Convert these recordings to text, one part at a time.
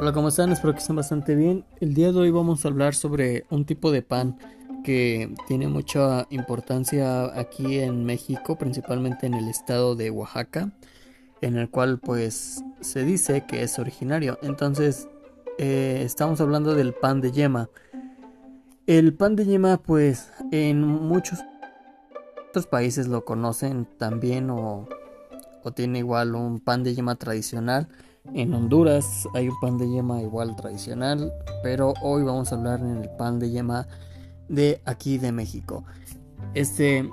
Hola, ¿cómo están? Espero que estén bastante bien. El día de hoy vamos a hablar sobre un tipo de pan que tiene mucha importancia aquí en México, principalmente en el estado de Oaxaca, en el cual pues se dice que es originario. Entonces, eh, estamos hablando del pan de yema. El pan de yema pues en muchos otros países lo conocen también o, o tiene igual un pan de yema tradicional en Honduras hay un pan de yema igual tradicional, pero hoy vamos a hablar en el pan de yema de aquí de México. Este,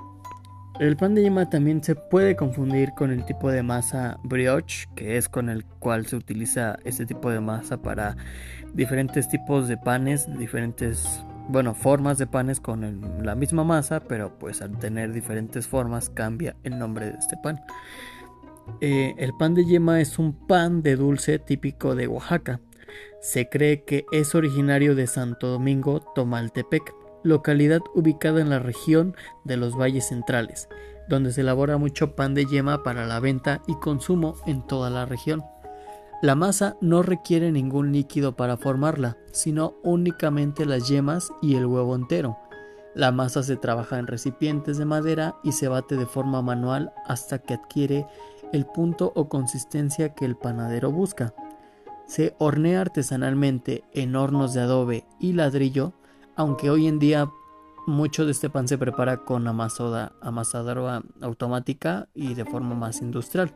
el pan de yema también se puede confundir con el tipo de masa brioche, que es con el cual se utiliza este tipo de masa para diferentes tipos de panes, diferentes, bueno, formas de panes con la misma masa, pero pues al tener diferentes formas cambia el nombre de este pan. Eh, el pan de yema es un pan de dulce típico de Oaxaca. Se cree que es originario de Santo Domingo, Tomaltepec, localidad ubicada en la región de los valles centrales, donde se elabora mucho pan de yema para la venta y consumo en toda la región. La masa no requiere ningún líquido para formarla, sino únicamente las yemas y el huevo entero. La masa se trabaja en recipientes de madera y se bate de forma manual hasta que adquiere el punto o consistencia que el panadero busca. Se hornea artesanalmente en hornos de adobe y ladrillo, aunque hoy en día mucho de este pan se prepara con amasadora automática y de forma más industrial.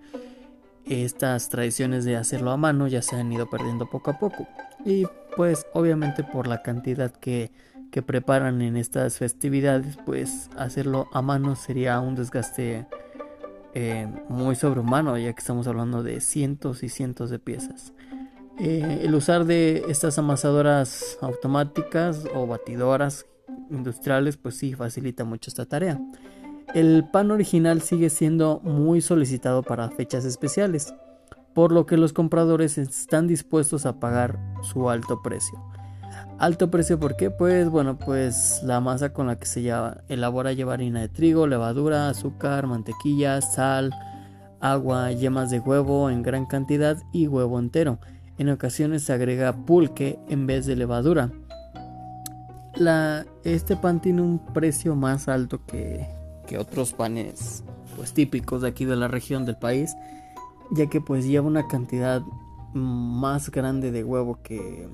Estas tradiciones de hacerlo a mano ya se han ido perdiendo poco a poco. Y pues obviamente por la cantidad que, que preparan en estas festividades, pues hacerlo a mano sería un desgaste eh, muy sobrehumano, ya que estamos hablando de cientos y cientos de piezas. Eh, el usar de estas amasadoras automáticas o batidoras industriales, pues sí, facilita mucho esta tarea. El pan original sigue siendo muy solicitado para fechas especiales, por lo que los compradores están dispuestos a pagar su alto precio. Alto precio, ¿por qué? Pues bueno, pues la masa con la que se elabora lleva harina de trigo, levadura, azúcar, mantequilla, sal, agua, yemas de huevo en gran cantidad y huevo entero. En ocasiones se agrega pulque en vez de levadura. Este pan tiene un precio más alto que, que otros panes pues típicos de aquí de la región del país, ya que pues lleva una cantidad más grande de huevo que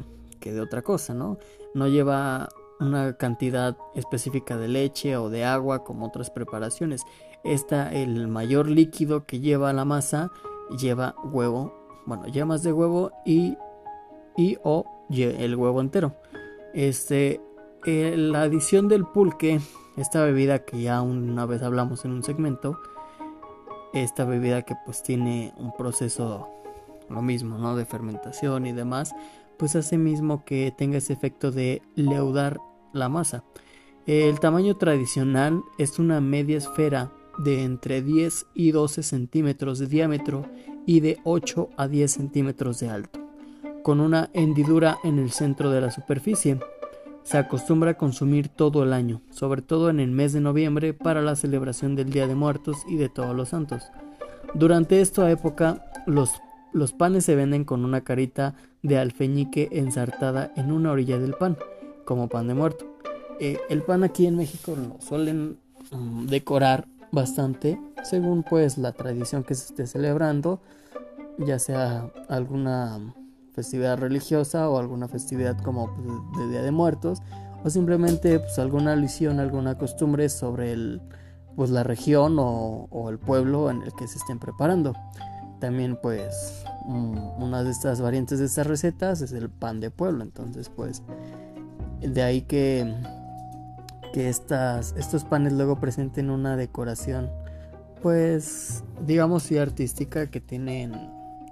de otra cosa, ¿no? No lleva una cantidad específica de leche o de agua como otras preparaciones. Esta, el mayor líquido que lleva la masa, lleva huevo, bueno, yemas de huevo y, y o el huevo entero. Este, eh, la adición del pulque, esta bebida que ya una vez hablamos en un segmento, esta bebida que pues tiene un proceso lo mismo, ¿no? De fermentación y demás, pues hace mismo que tenga ese efecto de leudar la masa. El tamaño tradicional es una media esfera de entre 10 y 12 centímetros de diámetro y de 8 a 10 centímetros de alto, con una hendidura en el centro de la superficie. Se acostumbra a consumir todo el año, sobre todo en el mes de noviembre para la celebración del Día de Muertos y de Todos los Santos. Durante esta época, los los panes se venden con una carita de alfeñique ensartada en una orilla del pan, como pan de muerto. Eh, el pan aquí en México lo suelen mm, decorar bastante según pues la tradición que se esté celebrando, ya sea alguna festividad religiosa o alguna festividad como pues, de Día de Muertos o simplemente pues alguna alusión, alguna costumbre sobre el, pues la región o, o el pueblo en el que se estén preparando. También pues una de estas variantes de estas recetas es el pan de pueblo. Entonces pues de ahí que, que estas, estos panes luego presenten una decoración pues digamos y artística que tienen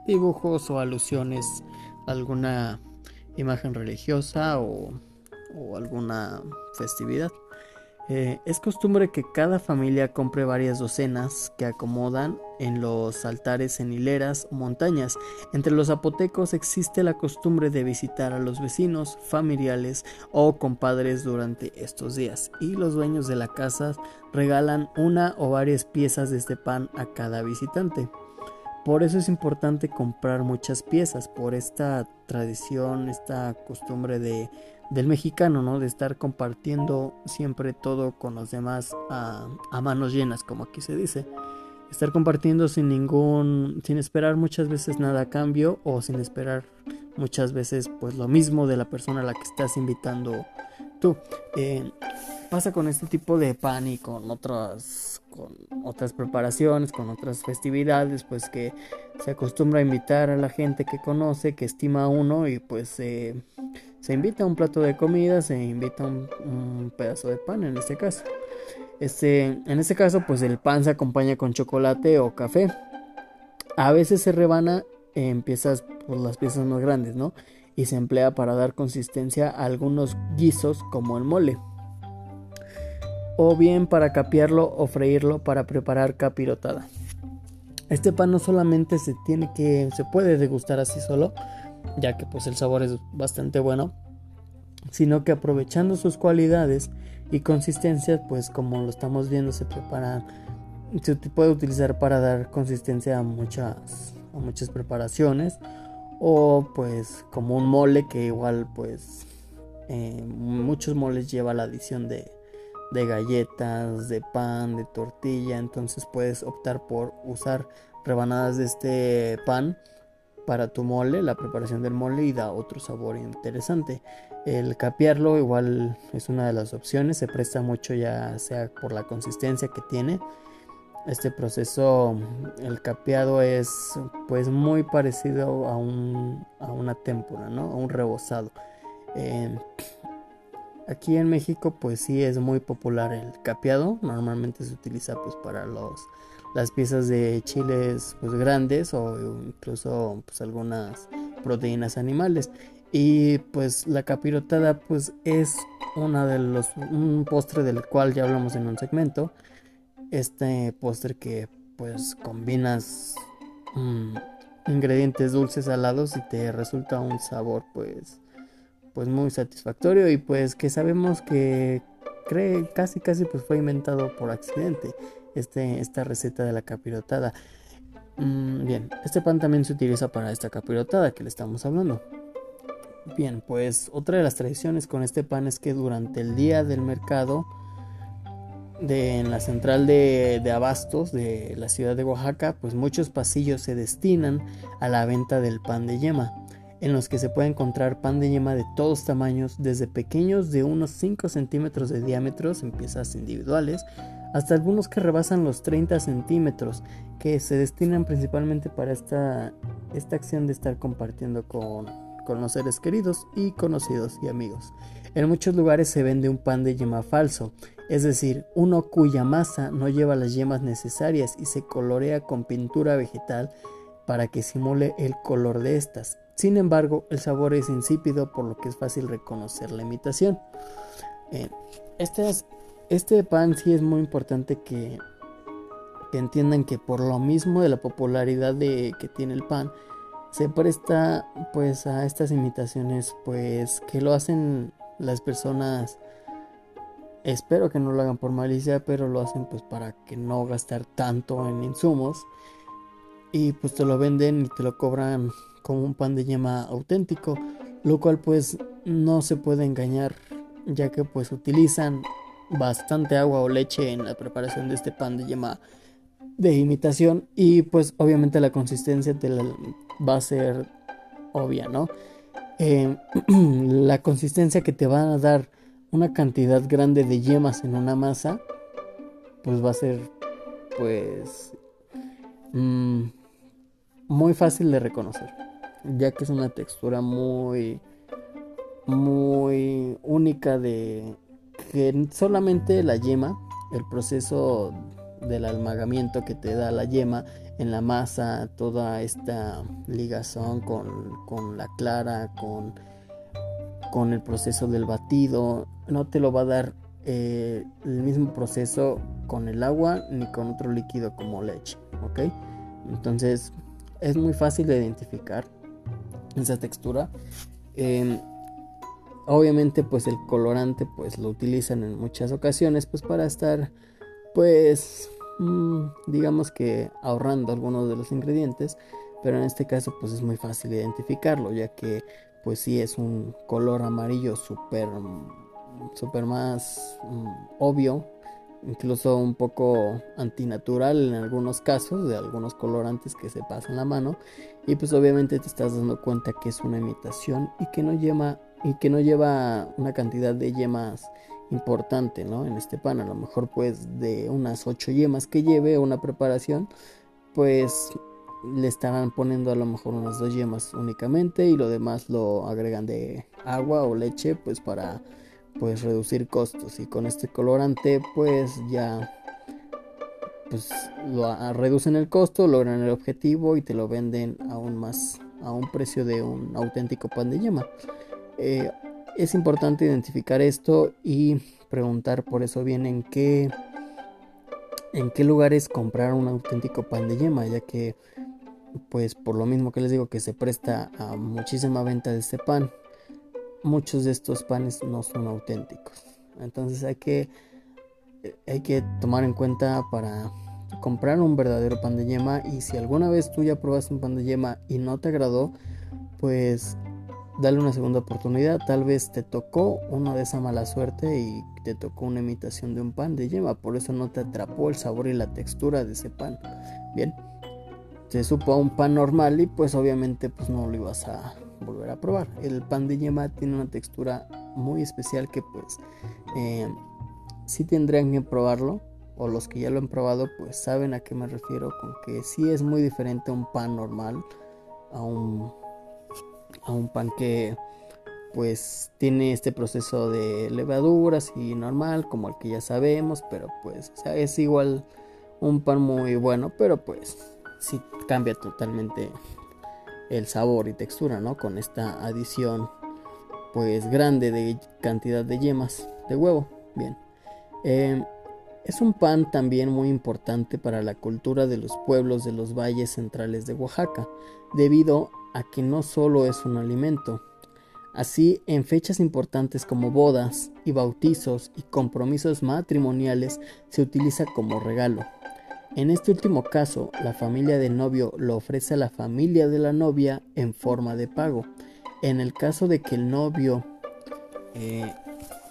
dibujos o alusiones a alguna imagen religiosa o, o alguna festividad. Eh, es costumbre que cada familia compre varias docenas que acomodan en los altares en hileras o montañas. Entre los zapotecos existe la costumbre de visitar a los vecinos, familiares o compadres durante estos días y los dueños de la casa regalan una o varias piezas de este pan a cada visitante. Por eso es importante comprar muchas piezas, por esta tradición, esta costumbre de, del mexicano, ¿no? De estar compartiendo siempre todo con los demás a, manos llenas, como aquí se dice estar compartiendo sin ningún, sin esperar muchas veces nada a cambio o sin esperar muchas veces pues lo mismo de la persona a la que estás invitando tú. Eh, pasa con este tipo de pan y con otras, con otras preparaciones, con otras festividades, pues que se acostumbra a invitar a la gente que conoce, que estima a uno y pues se invita a un plato de comida, se invita a un pedazo de pan en este caso. Este, en este caso, pues el pan se acompaña con chocolate o café. A veces se rebana en piezas, pues, las piezas más grandes, ¿no? Y se emplea para dar consistencia a algunos guisos como el mole. O bien para capearlo o freírlo para preparar capirotada. Este pan no solamente se tiene que se puede degustar así solo, ya que pues el sabor es bastante bueno, sino que aprovechando sus cualidades y consistencia, pues como lo estamos viendo, se prepara, se puede utilizar para dar consistencia a muchas, a muchas preparaciones o pues como un mole que igual pues eh, muchos moles lleva la adición de, de galletas, de pan, de tortilla, entonces puedes optar por usar rebanadas de este pan para tu mole, la preparación del mole y da otro sabor interesante. El capearlo igual es una de las opciones, se presta mucho ya sea por la consistencia que tiene. Este proceso, el capeado es pues muy parecido a, un, a una témpura, ¿no? A un rebozado. Em, aquí en México pues sí es muy popular el capeado, normalmente se utiliza pues para los las piezas de chiles pues grandes o incluso pues algunas proteínas animales. Y pues la capirotada pues es una de los un postre del cual ya hablamos en un segmento. Este postre que pues combinas mm, ingredientes dulces salados y te resulta un sabor pues pues muy satisfactorio y pues que sabemos que cree casi casi pues fue inventado por accidente este, esta receta de la capirotada. Mm, bien, este pan también se utiliza para esta capirotada que le estamos hablando. Bien, pues otra de las tradiciones con este pan es que durante el día del mercado de, en la central de, de, abastos de la ciudad de Oaxaca, pues muchos pasillos se destinan a la venta del pan de yema, en los que se puede encontrar pan de yema de todos tamaños, desde pequeños de unos 5 centímetros de diámetro en piezas individuales, hasta algunos que rebasan los 30 centímetros, que se destinan principalmente para esta, esta acción de estar compartiendo con, con los seres queridos y conocidos y amigos. En muchos lugares se vende un pan de yema falso, es decir, uno cuya masa no lleva las yemas necesarias y se colorea con pintura vegetal para que simule el color de estas. Sin embargo, el sabor es insípido por lo que es fácil reconocer la imitación. Eh, este es este pan sí es muy importante que, entiendan que por lo mismo de la popularidad que tiene el pan, se presta pues a estas imitaciones pues que lo hacen las personas espero que no lo hagan por malicia pero lo hacen pues para que no gastar tanto en insumos y pues te lo venden y te lo cobran como un pan de yema auténtico lo cual pues no se puede engañar ya que pues utilizan bastante agua o leche en la preparación de este pan de yema de imitación y pues obviamente la consistencia va a ser obvia, ¿no? Eh, la consistencia que te va a dar una cantidad grande de yemas en una masa pues va a ser pues mm, muy fácil de reconocer ya que es una textura muy muy única de que solamente la yema, el proceso del almagamiento que te da la yema en la masa, toda esta ligazón con, la clara, con, con, el proceso del batido, no te lo va a dar eh, el mismo proceso con el agua ni con otro líquido como leche, ¿ok? Entonces es muy fácil de identificar esa textura. Em, Obviamente pues el colorante pues lo utilizan en muchas ocasiones pues para estar pues mm, digamos que ahorrando algunos de los ingredientes, pero en este caso pues es muy fácil identificarlo, ya que pues sí es un color amarillo súper super más mm, obvio, incluso un poco antinatural en algunos casos, de algunos colorantes que se pasan la mano, y pues obviamente te estás dando cuenta que es una imitación y que no lleva, y que no lleva una cantidad de yemas importante, ¿no? En este pan, a lo mejor pues de unas 8 yemas que lleve una preparación, pues le estarán poniendo a lo mejor unas dos yemas únicamente y lo demás lo agregan de agua o leche pues para pues reducir costos y con este colorante pues ya pues lo reducen el costo, logran el objetivo y te lo venden aún más a un precio de un auténtico pan de yema. Eh, es importante identificar esto y preguntar por eso bien en qué en qué lugares comprar un auténtico pan de yema, ya que pues por lo mismo que les digo que se presta a muchísima venta de este pan, muchos de estos panes no son auténticos. Entonces hay que hay que tomar en cuenta para comprar un verdadero pan de yema y si alguna vez tú ya probaste un pan de yema y no te agradó, pues dale una segunda oportunidad. Tal vez te tocó una de esa mala suerte y te tocó una imitación de un pan de yema. Por eso no te atrapó el sabor y la textura de ese pan. Bien, te supo a un pan normal y pues obviamente pues no lo ibas a volver a probar. El pan de yema tiene una textura muy especial que pues eh, sí tendrían que probarlo. O los que ya lo han probado pues saben a qué me refiero con que sí es muy diferente a un pan normal. A un a un pan que pues tiene este proceso de levaduras y normal como el que ya sabemos, pero pues es igual un pan muy bueno, pero pues sí cambia totalmente el sabor y textura, ¿no? Con esta adición pues grande de cantidad de yemas de huevo. Bien. Em, es un pan también muy importante para la cultura de los pueblos de los valles centrales de Oaxaca, debido a que no solo es un alimento. Así, en fechas importantes como bodas y bautizos y compromisos matrimoniales se utiliza como regalo. En este último caso, la familia del novio lo ofrece a la familia de la novia en forma de pago. En el caso de que el novio eh,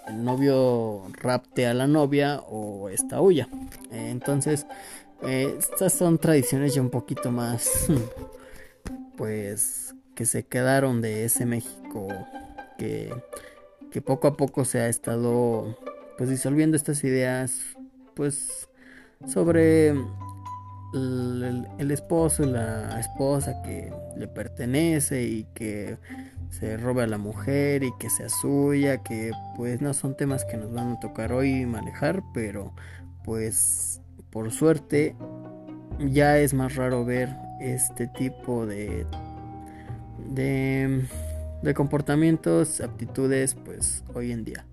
el novio rapte a la novia o esta huya. entonces, eh, estas son tradiciones ya un poquito más pues que se quedaron de ese México que, que poco a poco se ha estado pues disolviendo estas ideas pues sobre el, esposo y la esposa que le pertenece y que se robe a la mujer y que sea suya, que pues no son temas que nos van a tocar hoy manejar, pero pues por suerte ya es más raro ver este tipo de, de, de comportamientos, aptitudes, pues hoy en día.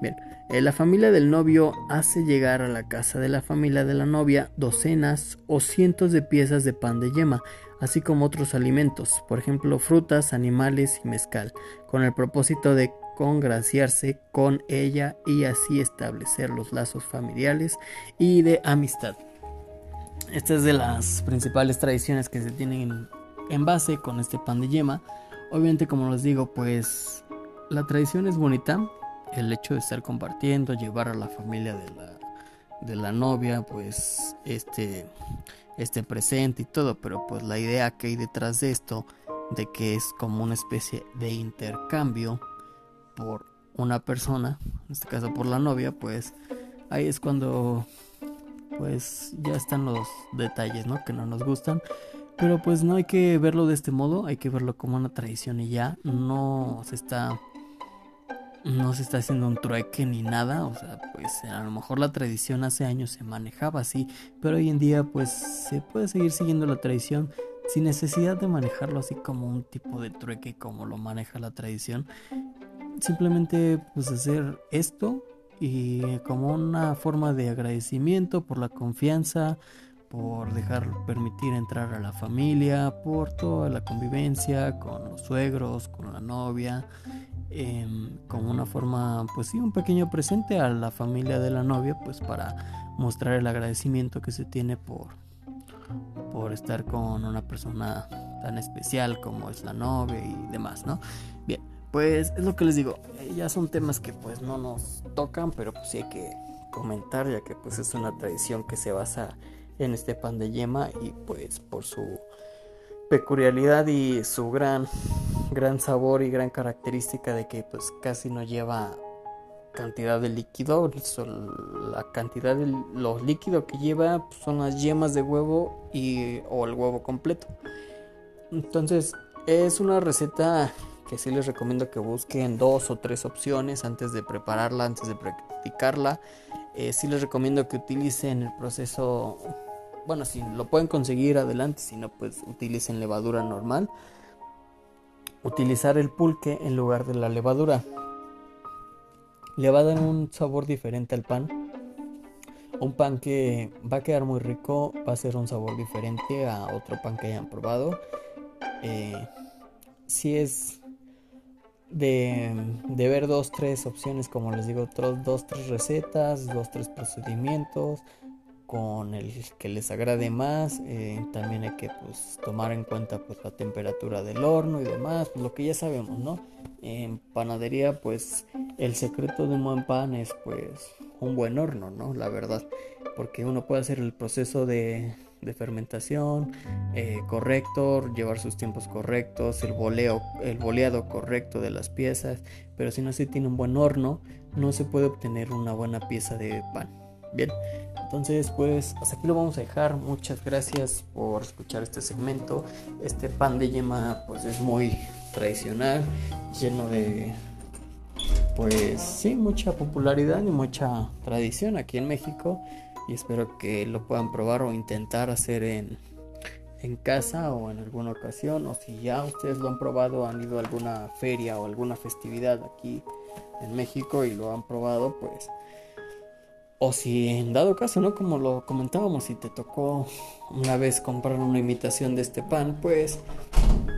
Bien, eh, la familia del novio hace llegar a la casa de la familia de la novia docenas o cientos de piezas de pan de yema, así como otros alimentos, por ejemplo frutas, animales y mezcal, con el propósito de congraciarse con ella y así establecer los lazos familiares y de amistad. Esta es de las principales tradiciones que se tienen en base con este pan de yema. Obviamente, como les digo, pues la tradición es bonita. El hecho de estar compartiendo, llevar a la familia de la, de la novia, pues este, este presente y todo. Pero pues la idea que hay detrás de esto, de que es como una especie de intercambio por una persona, en este caso por la novia, pues ahí es cuando pues ya están los detalles, ¿no? Que no nos gustan. Pero pues no hay que verlo de este modo, hay que verlo como una tradición y ya. No se está. No se está haciendo un trueque ni nada. O sea, pues a lo mejor la tradición hace años se manejaba así. Pero hoy en día, pues se puede seguir siguiendo la tradición sin necesidad de manejarlo así como un tipo de trueque como lo maneja la tradición. Simplemente pues hacer esto y como una forma de agradecimiento por la confianza, por dejar permitir entrar a la familia, por toda la convivencia con los suegros, con la novia, como una forma, pues sí, un pequeño presente a la familia de la novia, pues para mostrar el agradecimiento que se tiene por, por estar con una persona tan especial como es la novia y demás, ¿no? Bien, pues es lo que les digo, ya son temas que pues no nos tocan, pero pues sí hay que comentar ya que pues es una tradición que se basa en este pan de yema y pues por su peculiaridad y su gran gran sabor y gran característica de que pues casi no lleva cantidad de líquido. La cantidad de los líquidos que lleva pues, son las yemas de huevo y o el huevo completo. Entonces es una receta que sí les recomiendo que busquen dos o tres opciones antes de prepararla antes de practicarla. Eh, sí les recomiendo que utilicen el proceso bueno, si lo pueden conseguir adelante, si no, pues utilicen levadura normal. Utilizar el pulque en lugar de la levadura. Le va a dar un sabor diferente al pan. Un pan que va a quedar muy rico, va a ser un sabor diferente a otro pan que hayan probado. Eh, si es de, de, ver dos, tres opciones, como les digo, dos, tres recetas, dos, tres procedimientos, con el que les agrade más. Eh, también hay que pues, tomar en cuenta pues, la temperatura del horno y demás, pues, lo que ya sabemos, ¿no? En panadería, pues el secreto de un buen pan es pues un buen horno, ¿no? La verdad, porque uno puede hacer el proceso de, de fermentación eh, correcto, llevar sus tiempos correctos, el boleo, el boleado correcto de las piezas, pero si no se tiene un buen horno, no se puede obtener una buena pieza de pan. Bien, entonces, pues hasta aquí lo vamos a dejar. Muchas gracias por escuchar este segmento. Este pan de yema, pues es muy tradicional, lleno de, pues sí, mucha popularidad y mucha tradición aquí en México. Y espero que lo puedan probar o intentar hacer en, en casa o en alguna ocasión. O si ya ustedes lo han probado, han ido a alguna feria o alguna festividad aquí en México y lo han probado, pues o si en dado caso, ¿no? Como lo comentábamos, si te tocó una vez comprar una imitación de este pan, pues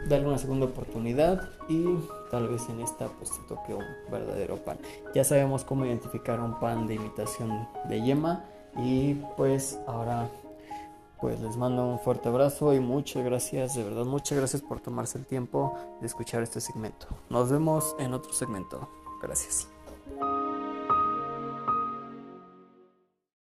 darle una segunda oportunidad y tal vez en esta pues te toque un verdadero pan. Ya sabemos cómo identificar un pan de imitación de yema y pues ahora pues les mando un fuerte abrazo y muchas gracias, de verdad muchas gracias por tomarse el tiempo de escuchar este segmento. Nos vemos en otro segmento. Gracias.